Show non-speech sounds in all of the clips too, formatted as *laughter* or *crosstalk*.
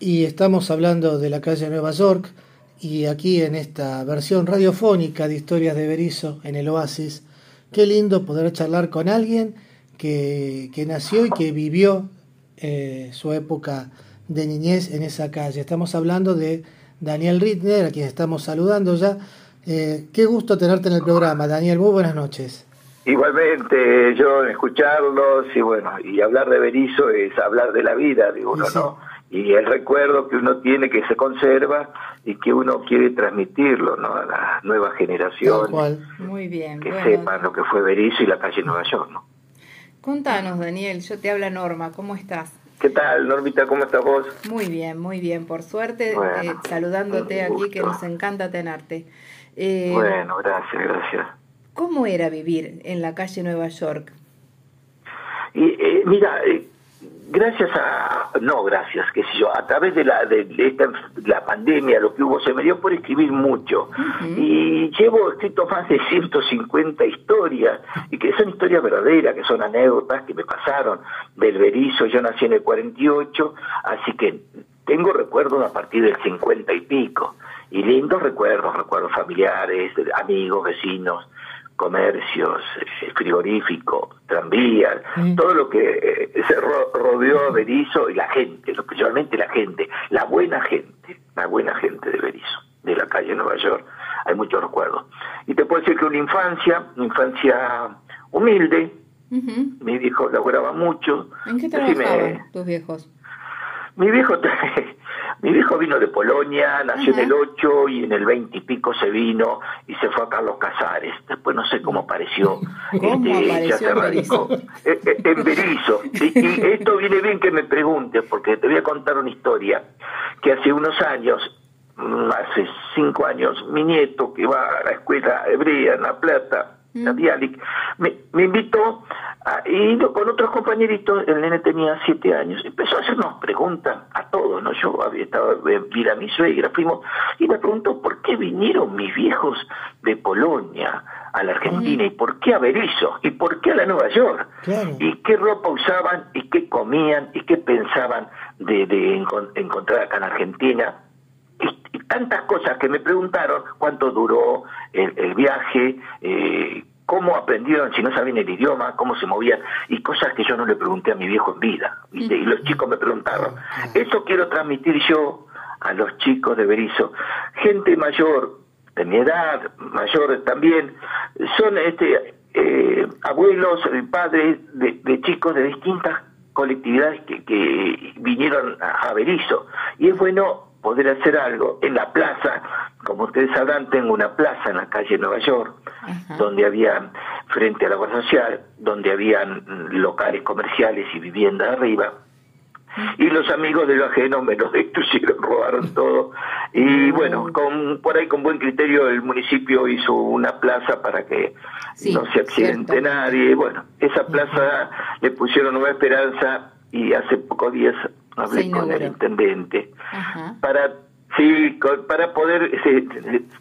y estamos hablando de la calle Nueva York y aquí en esta versión radiofónica de Historias de Berizo en el Oasis, qué lindo poder charlar con alguien que, que nació y que vivió eh, su época de niñez en esa calle. Estamos hablando de Daniel Rittner, a quien estamos saludando ya. Eh, qué gusto tenerte en el programa, Daniel. Muy buenas noches. Igualmente, yo escucharlos y bueno, y hablar de Berizo es hablar de la vida, digo uno, ¿no? Y el recuerdo que uno tiene que se conserva y que uno quiere transmitirlo, ¿no? A las nuevas generaciones. Muy bien. Que sepan lo que fue Berizo y la calle Nueva York, ¿no? Contanos, Daniel, yo te habla Norma, ¿cómo estás? ¿Qué tal, Normita? ¿Cómo estás vos? Muy bien, muy bien. Por suerte, eh, saludándote aquí, que nos encanta tenerte. Eh, bueno, gracias, gracias. ¿Cómo era vivir en la calle Nueva York? Y, eh, mira, eh, gracias a, no gracias, qué sé yo, a través de la, de, esta, la pandemia, lo que hubo, se me dio por escribir mucho. Y llevo escrito más de 150 historias, y que son historias verdaderas, que son anécdotas que me pasaron del Berizo, yo nací en el 48, así que tengo recuerdos a partir del 50 y pico, y lindos recuerdos, recuerdos familiares, amigos, vecinos, comercios, eh, frigorífico, tranvías, todo lo que eh, se rodeó a Berizo y la gente, principalmente la gente, la buena gente, la buena gente de Berizo, de la calle Nueva York, hay muchos recuerdos. Y te puedo decir que una infancia, una infancia humilde, mi viejo laboraba mucho. ¿En qué trabajaban tus viejos? Mi viejo *laughs* Mi viejo vino de Polonia, nació en el 8 y en el 20 y pico se vino y se fue a Carlos Casares. Después no sé cómo apareció. *laughs* ¿Cómo este, ya se radicó. Eh, eh, en Berizo. Y, esto viene bien que me preguntes, porque te voy a contar una historia que hace unos años, mm, hace cinco años, mi nieto que va a la escuela hebrea en La Plata, la Dialic, me, me invitó y con otros compañeritos, el nene tenía siete años, empezó a hacernos preguntas a todos, ¿no? Yo había estado en a mi suegra, fuimos, y me preguntó por qué vinieron mis viejos de Polonia a la Argentina, y por qué a Berizo, y por qué a la Nueva York, y qué ropa usaban, y qué comían, y qué pensaban de, de encontrar acá en Argentina, y, tantas cosas que me preguntaron, cuánto duró el, el viaje, eh, cómo aprendieron, si no sabían el idioma, cómo se movían, y cosas que yo no le pregunté a mi viejo en vida. Y los chicos me preguntaron. Eso quiero transmitir yo a los chicos de Berizo. Gente mayor, de mi edad, mayores también, son este eh, abuelos, eh, padres de, chicos de distintas colectividades que, que vinieron a Berizo. Y es bueno poder hacer algo en la plaza. Como ustedes sabrán, tengo una plaza en la calle Nueva York, donde había, frente a la Guardia Social, donde habían locales comerciales y viviendas arriba. Y los amigos de lo ajeno me los *laughs* destruyeron, robaron todo. Y bueno, con, por ahí con buen criterio el municipio hizo una plaza para que no se accidente nadie. Bueno, esa plaza le pusieron Nueva Esperanza y hace pocos días hablé con el intendente para sí para poder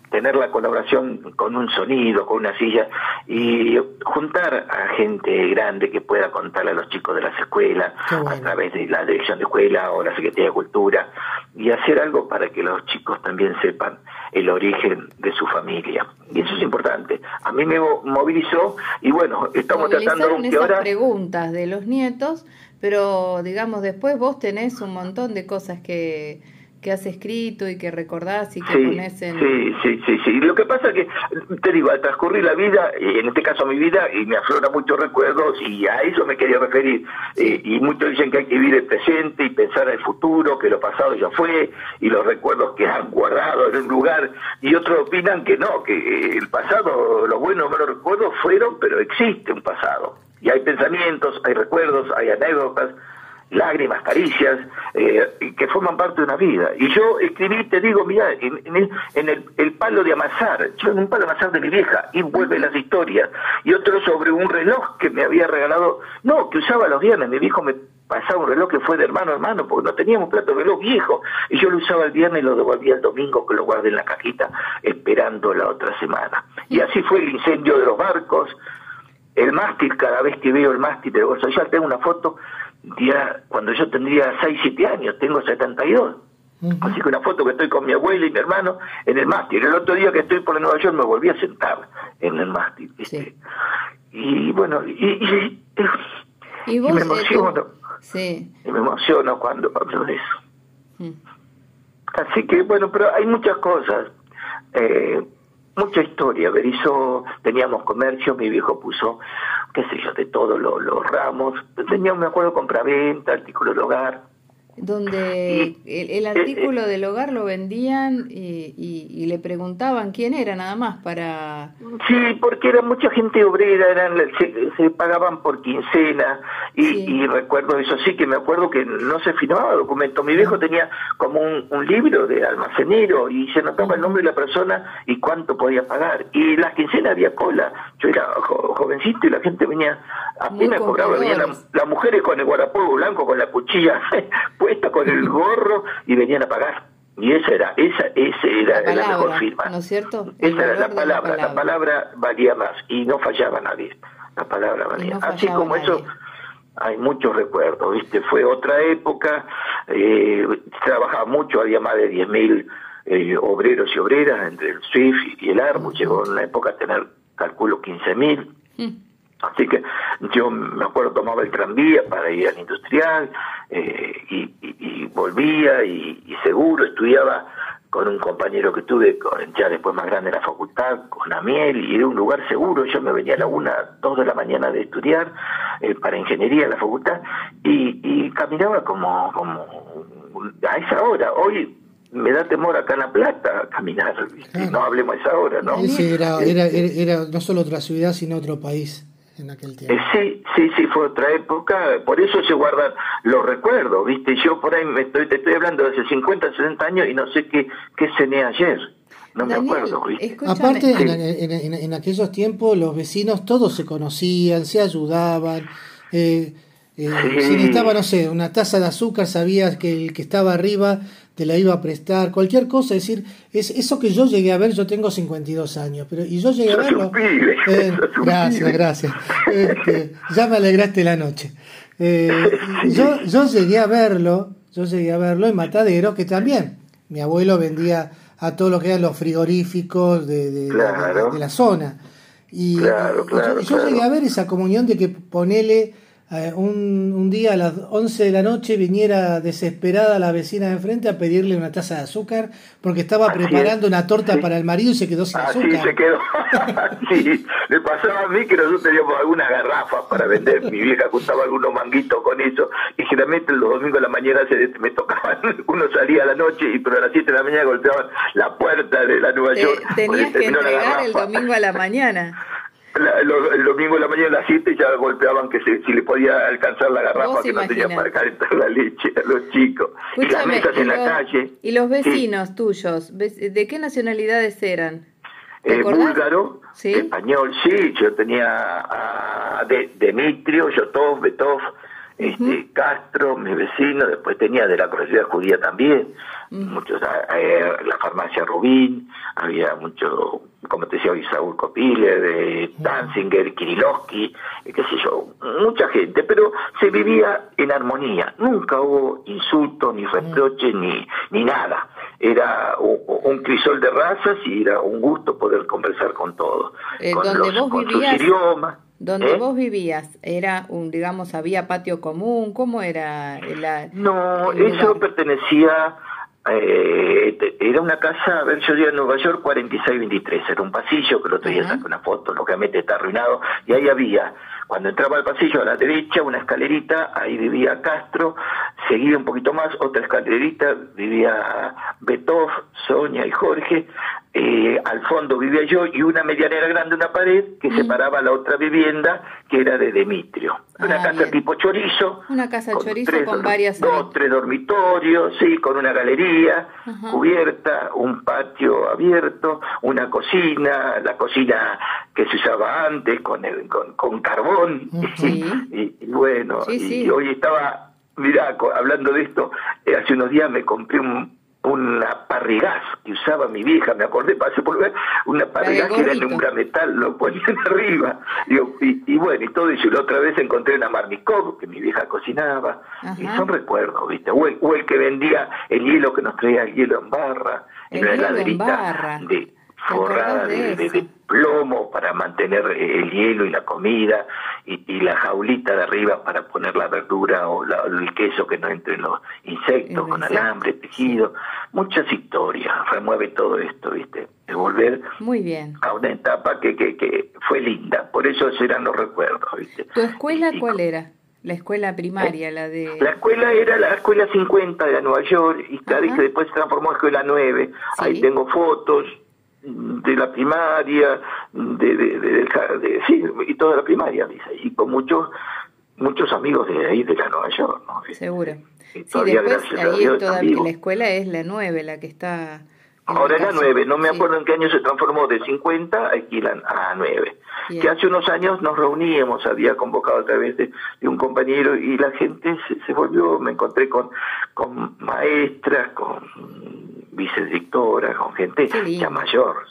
tener la colaboración con un sonido con una silla y juntar a gente grande que pueda contarle a los chicos de las escuelas a través de la dirección de escuela o la secretaría de cultura y hacer algo para que los chicos también sepan el origen de su familia. Y eso es importante. A mí me movilizó y bueno estamos tratando de ahora preguntas de los nietos pero digamos, después vos tenés un montón de cosas que, que has escrito y que recordás y que pones en... Sí, sí, sí, sí. Lo que pasa es que, te digo, al transcurrir la vida, en este caso mi vida, y me aflora muchos recuerdos, y a eso me quería referir. Eh, y muchos dicen que hay que vivir el presente y pensar en el futuro, que lo pasado ya fue, y los recuerdos que han guardado en un lugar, y otros opinan que no, que el pasado, los buenos o malos recuerdos fueron, pero existe un pasado y hay pensamientos, hay recuerdos, hay anécdotas, lágrimas, caricias, eh, que forman parte de una vida. Y yo escribí, te digo, mira, en, en, el, el, palo de amasar, yo en un palo de amasar de mi vieja, y vuelve las historias, y otro sobre un reloj que me había regalado, no, que usaba los viernes, mi viejo me pasaba un reloj que fue de hermano a hermano, porque no teníamos plato reloj viejo, y yo lo usaba el viernes y lo devolvía el domingo, que lo guardé en la cajita, esperando la otra semana. Y así fue el incendio de los barcos, el mástil, cada vez que veo el mástil de Social, tengo una foto, ya cuando yo tendría 6, 7 años, tengo 72. Así que una foto que estoy con mi abuela y mi hermano en el mástil. El otro día que estoy por Nueva York me volví a sentar en el mástil. Y bueno, y, y, me emociono. sí. Y me emociono cuando hablo de eso. Mm. Así que bueno, pero hay muchas cosas. Eh, mucha historia. Berizo, teníamos comercio, mi viejo puso, qué sé yo, de todos los ramos. Teníamos, me acuerdo, compraventa, artículos de hogar donde el, artículo del hogar lo vendían y, y, le preguntaban quién era nada más para... Sí, porque era mucha gente obrera, eran se, pagaban por quincena y, recuerdo eso sí, que me acuerdo que no se firmaba documento. Mi viejo tenía como un, libro de almacenero y se notaba el nombre de la persona y cuánto podía pagar. Y las quincenas había cola. Yo era jovencito y la gente venía, apenas cobraba, venían las mujeres con el guarapo blanco, con la cuchilla *laughs* puesta, con el *laughs* gorro y venían a pagar. Y esa era, esa, esa era la, mejor firma. ¿No es cierto? esa era la palabra, la palabra, valía más y no fallaba nadie. La palabra valía. Así como eso, hay muchos recuerdos, ¿viste? Fue otra época, eh, trabajaba mucho, había más de 10.000 eh, obreros y obreras entre el SWIFT y el ARMU, llegó en una época a tener, calculo, 15.000. Mm. Así que yo me acuerdo tomaba el tranvía para ir al industrial eh, y, volvía y, seguro estudiaba con un compañero que tuve ya después más grande en la facultad, con Amiel, y era un lugar seguro. Yo me venía a la una, dos de la mañana de estudiar eh, para ingeniería en la facultad y, caminaba como, como a esa hora. Hoy me da temor acá en La Plata caminar, no hablemos a esa hora, ¿no? era, era, era no solo otra ciudad, sino otro país en aquel tiempo. Eh, sí, sí, sí, fue otra época, por eso se guardan los recuerdos, ¿viste? Yo por ahí me estoy, te estoy hablando de hace 50, 60 años y no sé qué, qué cené ayer. No me acuerdo, ¿viste? Aparte, en, en, aquellos tiempos los vecinos todos se conocían, se ayudaban. Eh, eh, Si necesitaba, no sé, una taza de azúcar, sabías que el que estaba arriba te la iba a prestar, cualquier cosa, es decir, es eso que yo llegué a ver, yo tengo 52 años, pero y yo llegué a verlo. Eh, *laughs* gracias, gracias. Este, ya me alegraste la noche. Eh, *laughs* yo, yo llegué a verlo, yo llegué a verlo en Matadero, que también mi abuelo vendía a todo lo que eran los frigoríficos de, de, la zona. Y yo, llegué a ver esa comunión de que ponele eh, un, un, día a las 11 de la noche viniera desesperada la vecina de enfrente a pedirle una taza de azúcar porque estaba preparando una torta para el marido y se quedó sin azúcar. Así se quedó. *laughs* sí, le pasaba a mí que nosotros teníamos algunas garrafas para vender. Mi vieja juntaba algunos manguitos con eso y generalmente los domingos de la mañana se, me tocaban. *laughs* Uno salía a la noche y pero a las 7 de la mañana golpeaban la puerta de la Nueva York. tenías que entregar el domingo a la mañana *laughs* el domingo de la mañana a las 7 ya golpeaban que si le podía alcanzar la garrafa que no tenía para calentar la leche a los chicos. y las mesas en la calle. ¿Y los vecinos tuyos? ¿De qué nacionalidades eran? Eh, búlgaro, español, sí, yo tenía a de, Demitrio, Yotov, Betov, este, Castro, mi vecino, después tenía de la comunidad judía también, muchos, eh, la farmacia Rubín, había mucho, como te decía hoy, Saúl Copile, de Danzinger, Kirilowski, eh, qué sé yo, mucha gente, pero se vivía en armonía, nunca hubo insultos, ni reproches, ni, ni nada. Era un, crisol de razas y era un gusto poder conversar con todos, eh, con, los, con sus idiomas. Donde ¿Eh? vos vivías, era un, digamos, había patio común, ¿cómo era? La, no, eso pertenecía eh, era una casa, a ver, yo en Nueva York 4623, era un pasillo que lo otro día saqué una foto, lógicamente está arruinado, y ahí había, cuando entraba al pasillo a la derecha, una escalerita, ahí vivía Castro, seguía un poquito más, otra escalerita, vivía Betov, Sonia y Jorge, eh, al fondo vivía yo y una medianera grande, una pared que separaba la otra vivienda que era de Demitrio. Una ah, casa tipo chorizo. Una casa chorizo con varias... Dos, tres dormitorios, sí, con una galería cubierta, un patio abierto, una cocina, la cocina que se usaba antes con, el, con, carbón. *laughs* y, bueno, y hoy estaba, mira, hablando de esto, eh, hace unos días me compré un una parrigás que usaba mi vieja, me acordé, pasé por ver, una parrigás que era en un gran metal, lo ponían *laughs* arriba. y, bueno, y todo eso. Y la otra vez encontré una marmicó que mi vieja cocinaba. Y son recuerdos, ¿viste? O el, que vendía el hielo, que nos traía el hielo en barra, en una heladerita de forrada de, plomo para mantener el hielo y la comida y, la jaulita de arriba para poner la verdura o el queso que no entre los insectos con alambre, tejido, muchas historias, remueve todo esto, ¿viste? De volver Muy bien. a una etapa que, que, que fue linda, por eso eran los recuerdos, ¿viste? ¿Tu escuela cuál era? La escuela primaria, la de... La escuela era la escuela 50 de Nueva York y claro, que después se transformó en escuela 9. Ahí tengo fotos, de la primaria, de, de, de, sí, y toda la primaria, dice, y con muchos muchos amigos de ahí, de la Nueva York, ¿no? Seguro. sí, después ahí todavía la escuela es la nueve, la que está... Ahora la nueve, no me acuerdo en qué año se transformó de 50 aquí a 9. Que hace unos años nos reuníamos, había convocado a través de, un compañero y la gente se, se, volvió, me encontré con, con maestras, con vicedictora, con gente ya mayor.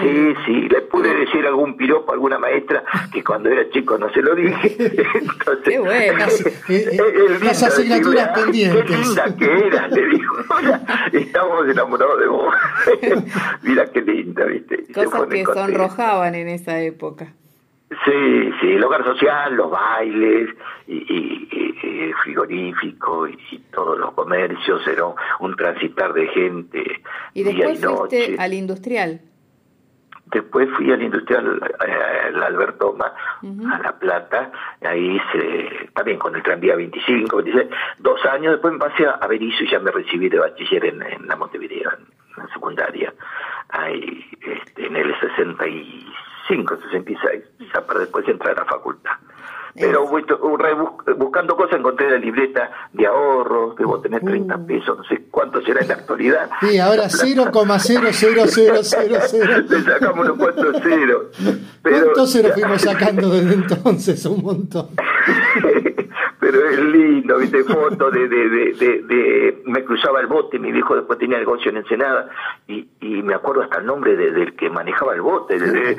Sí, sí, le pude decir algún piropo a alguna maestra que cuando era chico no se lo dije. *laughs* Entonces, qué bueno. *laughs* Las, asignaturas pendientes. Qué linda que era, le dijo. *laughs* Estamos enamorados de vos. Mira qué linda, ¿viste? Cosas que sonrojaban en esa época. Sí, sí, el hogar social, los bailes, y, y, frigorífico y, todos los comercios, era un transitar de gente. ¿Y después fuiste al industrial? Después fui al industrial, eh, al Alberto a La Plata, ahí se, también con el tranvía 25, dos años, después me pasé a Berizo y ya me recibí de bachiller en, la Montevideo, en, la secundaria, ahí este, en el 65, 66, ya para después entrar a la facultad. Pero buscando cosas encontré la libreta de ahorros, debo tener 30 uh. pesos, no sé cuánto será en la actualidad. Sí, ahora 0,00000. *laughs* Le sacamos unos cuantos ceros. ¿Cuántos ceros fuimos sacando desde entonces? Un montón. *laughs* pero es lindo, viste, fotos de, de, de, de, me cruzaba el bote, mi viejo después tenía negocio en Ensenada, y, y me acuerdo hasta el nombre del que manejaba el bote, del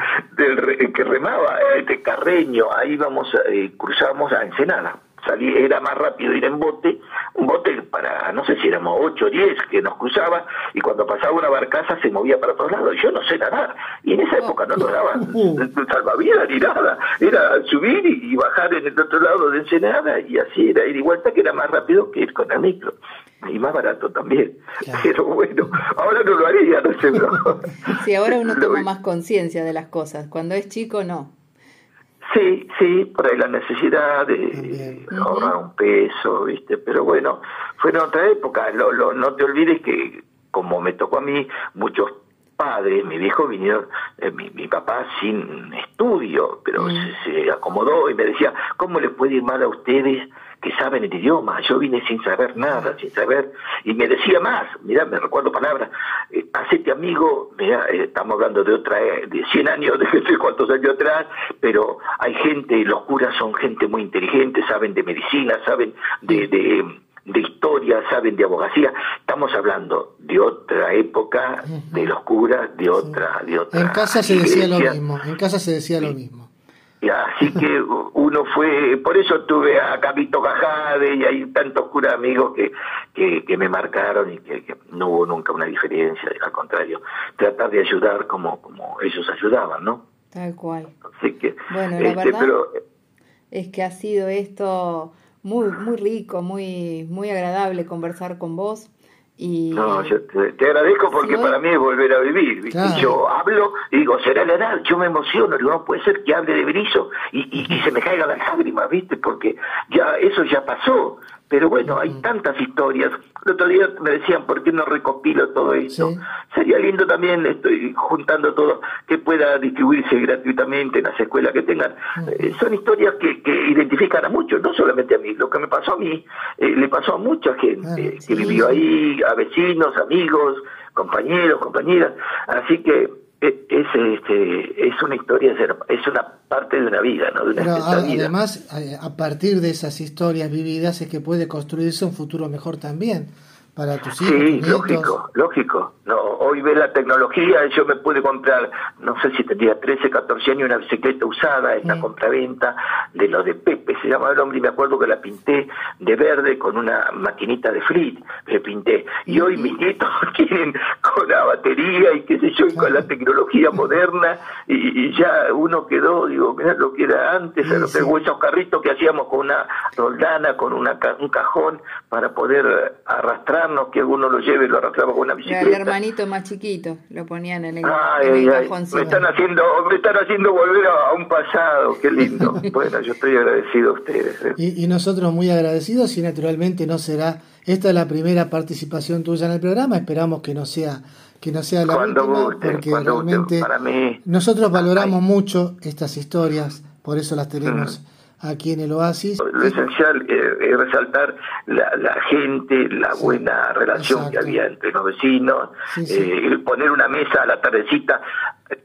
que remaba, este Carreño, ahí íbamos, eh, cruzábamos a Ensenada salí, era más rápido ir en bote, un bote para, no sé si éramos 8 o 10 que nos cruzaba, y cuando pasaba una barcaza se movía para todos lados. Yo no sé nadar, y en esa época no nos daban *laughs* salvavidas ni nada, era subir y, bajar en el otro lado de Ensenada, y así era ir y vuelta, que era más rápido que ir con el micro. Y más barato también. *laughs* Pero bueno, ahora no lo haría, no sé. *laughs* Sí, ahora uno toma más conciencia de las cosas. Cuando es chico, no. Sí, sí, por ahí la necesidad de ahorrar un peso, ¿viste? Pero bueno, fue en otra época. Lo, lo, no te olvides que, como me tocó a mí, muchos padres, mi viejo vinieron, eh, mi, mi, papá sin estudio, pero se, acomodó y me decía, ¿cómo les puede ir mal a ustedes que saben el idioma? Yo vine sin saber nada, sin saber, y me decía más, mira, me recuerdo palabras, eh, hacete amigo, mira, eh, estamos hablando de otra, de 100 años, *laughs* de no sé cuántos años atrás, pero hay gente, los curas son gente muy inteligente, saben de medicina, saben de, de de historia, saben de abogacía. Estamos hablando de otra época, de los curas, de otra, de otra. En casa se decía lo mismo. En casa se decía lo mismo. Así que uno fue, por eso tuve a Capito Cajade y hay tantos curas amigos que, que, me marcaron y que, no hubo nunca una diferencia, al contrario, tratar de ayudar como, como ellos ayudaban, ¿no? Tal cual. Así que, bueno, la este, verdad es que ha sido esto muy, muy rico, muy, muy agradable conversar con vos. Y, no, yo te, agradezco porque para mí es volver a vivir. Yo hablo y digo, será la edad, yo me emociono, digo, no puede ser que hable de Berizo y, y, y se me caigan las lágrimas, ¿viste? Porque ya eso ya pasó. Pero bueno, hay tantas historias. El otro día me decían, ¿por qué no recopilo todo esto? Sería lindo también, estoy juntando todo, que pueda distribuirse gratuitamente en las escuelas que tengan. Eh, son historias que, que, identifican a muchos, no solamente a mí. Lo que me pasó a mí, eh, le pasó a mucha gente que vivió ahí, a vecinos, amigos, compañeros, compañeras. Así que eh, es, este, es una historia, es una parte de una vida, ¿no? De una además, a partir de esas historias vividas es que puede construirse un futuro mejor también, para tus hijos. Sí, lógico, lógico. No, hoy ve la tecnología, yo me pude comprar, no sé si tenía 13, 14 años, una bicicleta usada en la compraventa de lo de Pepe, se llama el hombre, y me acuerdo que la pinté de verde con una maquinita de flit, me pinté. Y hoy mis nietos *laughs* tienen con la batería y qué sé yo, y con la tecnología *laughs* moderna, y, ya uno quedó, digo, mirá lo que era antes, sí, esos carritos que hacíamos con una roldana, con una, un cajón, para poder arrastrarnos, que alguno lo lleve y lo arrastraba con una bicicleta. El hermanito más chiquito, lo ponían en el, ay, en el Me están haciendo, me están haciendo volver a, un pasado, qué lindo. *laughs* bueno, yo estoy agradecido a ustedes. ¿eh? Y, y, nosotros muy agradecidos y naturalmente no será, esta es la primera participación tuya en el programa, esperamos que no sea que no sea la cuando última, guste, porque realmente guste, para mí, nosotros valoramos ay. mucho estas historias, por eso las tenemos. Mm aquí en el Oasis. Lo esencial eh, es resaltar la, la, gente, la buena relación Exacto. que había entre los vecinos, sí, sí. Eh, poner una mesa a la tardecita,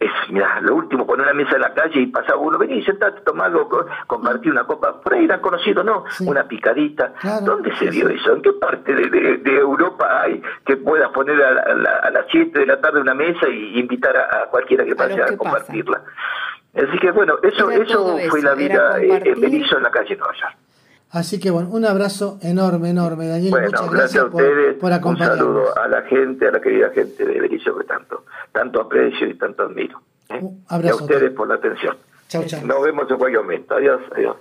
es mira, lo último, poner una mesa en la calle y pasaba uno, vení, sentate, toma algo, compartir una copa, por ahí era conocido, ¿no? Sí. Una picadita. Claro, ¿Dónde se dio eso? ¿En qué parte de, de, de Europa hay que puedas poner a, la, a las 7 de la tarde una mesa y invitar a, a cualquiera que pase a, a compartirla? Pasa. Así que bueno, eso, eso fue la vida eh, Berizo en la calle Nueva York. Así que bueno, un abrazo enorme, enorme, Daniel. Bueno, Muchas gracias, gracias a ustedes. por, por acompañarnos. Un saludo a la gente, a la querida gente de Berizo que tanto, tanto aprecio y tanto admiro. ¿eh? Un abrazo. Y a ustedes por la atención. Chao, chao. Nos vemos en cualquier momento. Adiós, adiós.